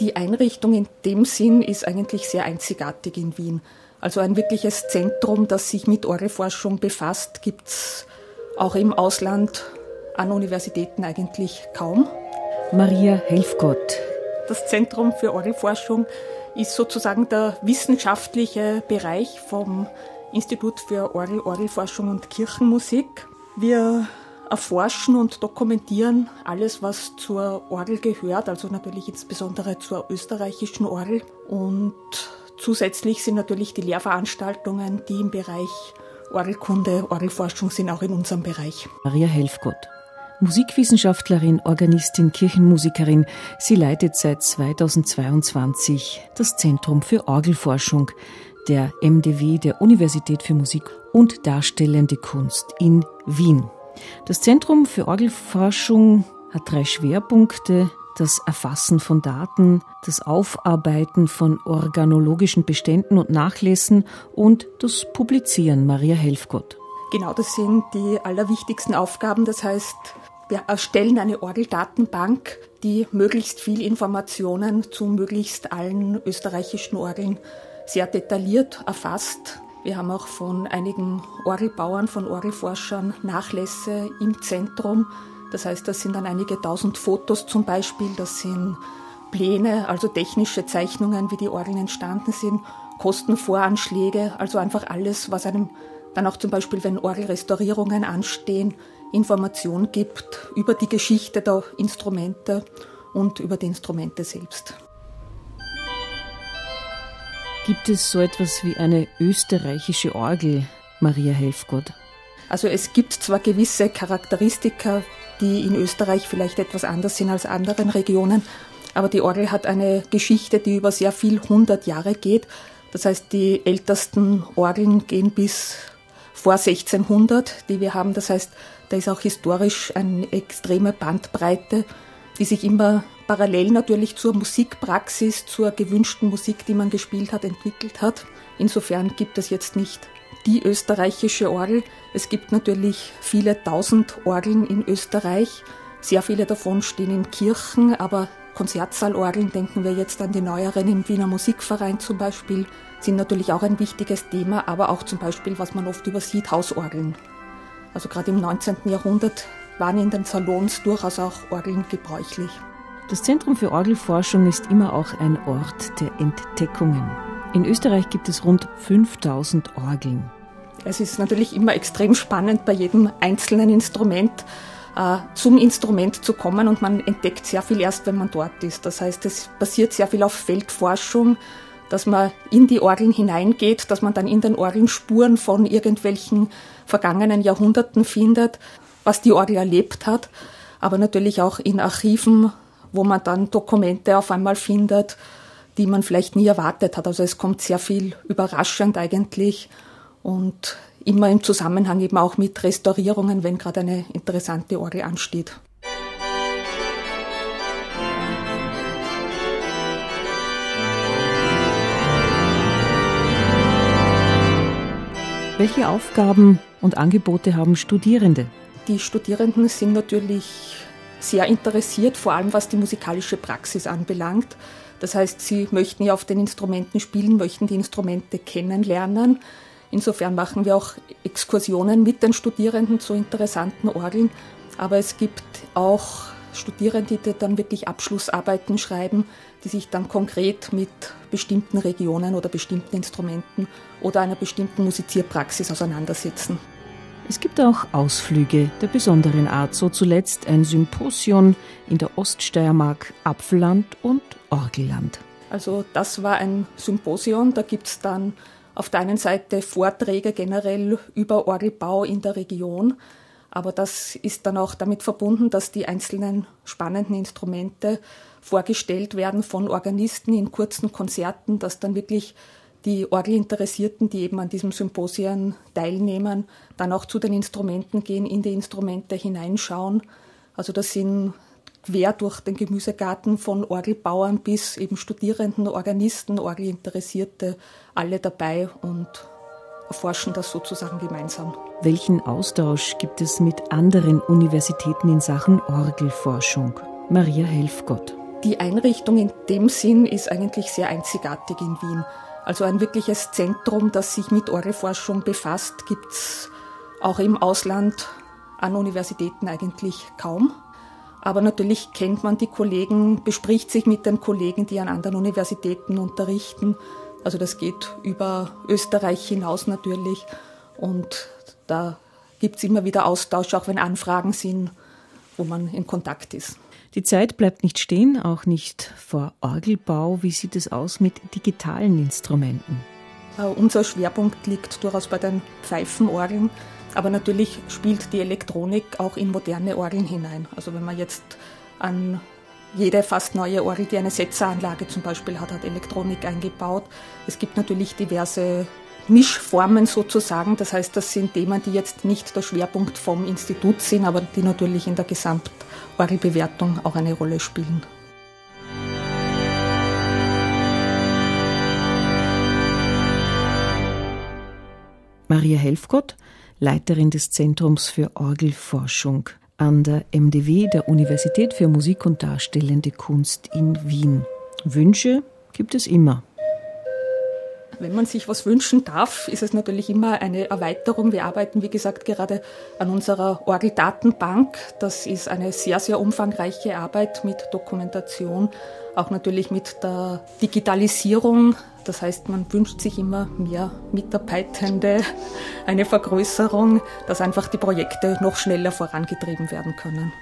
Die Einrichtung in dem Sinn ist eigentlich sehr einzigartig in Wien. Also ein wirkliches Zentrum, das sich mit Orgelforschung befasst, gibt es auch im Ausland an Universitäten eigentlich kaum. Maria Helfgott. Das Zentrum für Orgelforschung ist sozusagen der wissenschaftliche Bereich vom Institut für Orgel, Orgelforschung und Kirchenmusik. Wir erforschen und dokumentieren alles, was zur Orgel gehört, also natürlich insbesondere zur österreichischen Orgel. Und zusätzlich sind natürlich die Lehrveranstaltungen, die im Bereich Orgelkunde, Orgelforschung sind, auch in unserem Bereich. Maria Helfgott. Musikwissenschaftlerin, Organistin, Kirchenmusikerin. Sie leitet seit 2022 das Zentrum für Orgelforschung der MDW der Universität für Musik und Darstellende Kunst in Wien. Das Zentrum für Orgelforschung hat drei Schwerpunkte. Das Erfassen von Daten, das Aufarbeiten von organologischen Beständen und Nachlässen und das Publizieren. Maria Helfgott. Genau, das sind die allerwichtigsten Aufgaben. Das heißt, wir erstellen eine Orgeldatenbank, die möglichst viel Informationen zu möglichst allen österreichischen Orgeln sehr detailliert erfasst. Wir haben auch von einigen Orgelbauern, von Orgelforschern Nachlässe im Zentrum. Das heißt, das sind dann einige tausend Fotos zum Beispiel, das sind Pläne, also technische Zeichnungen, wie die Orgeln entstanden sind, Kostenvoranschläge, also einfach alles, was einem dann auch zum Beispiel, wenn Orgelrestaurierungen anstehen, Information gibt über die Geschichte der Instrumente und über die Instrumente selbst. Gibt es so etwas wie eine österreichische Orgel, Maria Helfgott? Also es gibt zwar gewisse Charakteristika, die in Österreich vielleicht etwas anders sind als anderen Regionen, aber die Orgel hat eine Geschichte, die über sehr viel hundert Jahre geht. Das heißt, die ältesten Orgeln gehen bis vor 1600, die wir haben. Das heißt, da ist auch historisch eine extreme Bandbreite, die sich immer parallel natürlich zur Musikpraxis, zur gewünschten Musik, die man gespielt hat, entwickelt hat. Insofern gibt es jetzt nicht die österreichische Orgel. Es gibt natürlich viele tausend Orgeln in Österreich. Sehr viele davon stehen in Kirchen, aber Konzertsaalorgeln, denken wir jetzt an die neueren im Wiener Musikverein zum Beispiel, sind natürlich auch ein wichtiges Thema, aber auch zum Beispiel, was man oft übersieht, Hausorgeln. Also gerade im 19. Jahrhundert waren in den Salons durchaus auch Orgeln gebräuchlich. Das Zentrum für Orgelforschung ist immer auch ein Ort der Entdeckungen. In Österreich gibt es rund 5000 Orgeln. Es ist natürlich immer extrem spannend, bei jedem einzelnen Instrument äh, zum Instrument zu kommen und man entdeckt sehr viel erst, wenn man dort ist. Das heißt, es basiert sehr viel auf Feldforschung, dass man in die Orgeln hineingeht, dass man dann in den Orgeln Spuren von irgendwelchen vergangenen Jahrhunderten findet, was die Orgel erlebt hat, aber natürlich auch in Archiven wo man dann Dokumente auf einmal findet, die man vielleicht nie erwartet hat. Also es kommt sehr viel überraschend eigentlich und immer im Zusammenhang eben auch mit Restaurierungen, wenn gerade eine interessante Orgel ansteht. Welche Aufgaben und Angebote haben Studierende? Die Studierenden sind natürlich sehr interessiert, vor allem was die musikalische Praxis anbelangt. Das heißt, sie möchten ja auf den Instrumenten spielen, möchten die Instrumente kennenlernen. Insofern machen wir auch Exkursionen mit den Studierenden zu interessanten Orgeln. Aber es gibt auch Studierende, die dann wirklich Abschlussarbeiten schreiben, die sich dann konkret mit bestimmten Regionen oder bestimmten Instrumenten oder einer bestimmten Musizierpraxis auseinandersetzen. Es gibt auch Ausflüge der besonderen Art, so zuletzt ein Symposion in der Oststeiermark, Apfelland und Orgelland. Also das war ein Symposion, da gibt es dann auf der einen Seite Vorträge generell über Orgelbau in der Region, aber das ist dann auch damit verbunden, dass die einzelnen spannenden Instrumente vorgestellt werden von Organisten in kurzen Konzerten, dass dann wirklich die Orgelinteressierten, die eben an diesem Symposien teilnehmen, dann auch zu den Instrumenten gehen, in die Instrumente hineinschauen. Also das sind quer durch den Gemüsegarten von Orgelbauern bis eben Studierenden, Organisten, Orgelinteressierte, alle dabei und erforschen das sozusagen gemeinsam. Welchen Austausch gibt es mit anderen Universitäten in Sachen Orgelforschung? Maria Helfgott. Die Einrichtung in dem Sinn ist eigentlich sehr einzigartig in Wien. Also ein wirkliches Zentrum, das sich mit Orgelforschung befasst, gibt es auch im Ausland an Universitäten eigentlich kaum. Aber natürlich kennt man die Kollegen, bespricht sich mit den Kollegen, die an anderen Universitäten unterrichten. Also das geht über Österreich hinaus natürlich. Und da gibt es immer wieder Austausch, auch wenn Anfragen sind, wo man in Kontakt ist. Die Zeit bleibt nicht stehen, auch nicht vor Orgelbau. Wie sieht es aus mit digitalen Instrumenten? Uh, unser Schwerpunkt liegt durchaus bei den Pfeifenorgeln. Aber natürlich spielt die Elektronik auch in moderne Orgeln hinein. Also wenn man jetzt an jede fast neue Orgel, die eine Setzeranlage zum Beispiel hat, hat Elektronik eingebaut. Es gibt natürlich diverse Mischformen sozusagen. Das heißt, das sind Themen, die jetzt nicht der Schwerpunkt vom Institut sind, aber die natürlich in der Gesamtorgelbewertung auch eine Rolle spielen. Maria Helfgott Leiterin des Zentrums für Orgelforschung an der MDW der Universität für Musik und Darstellende Kunst in Wien. Wünsche gibt es immer. Wenn man sich was wünschen darf, ist es natürlich immer eine Erweiterung. Wir arbeiten, wie gesagt, gerade an unserer Orgeldatenbank. Das ist eine sehr, sehr umfangreiche Arbeit mit Dokumentation, auch natürlich mit der Digitalisierung. Das heißt, man wünscht sich immer mehr Mitarbeitende, eine Vergrößerung, dass einfach die Projekte noch schneller vorangetrieben werden können.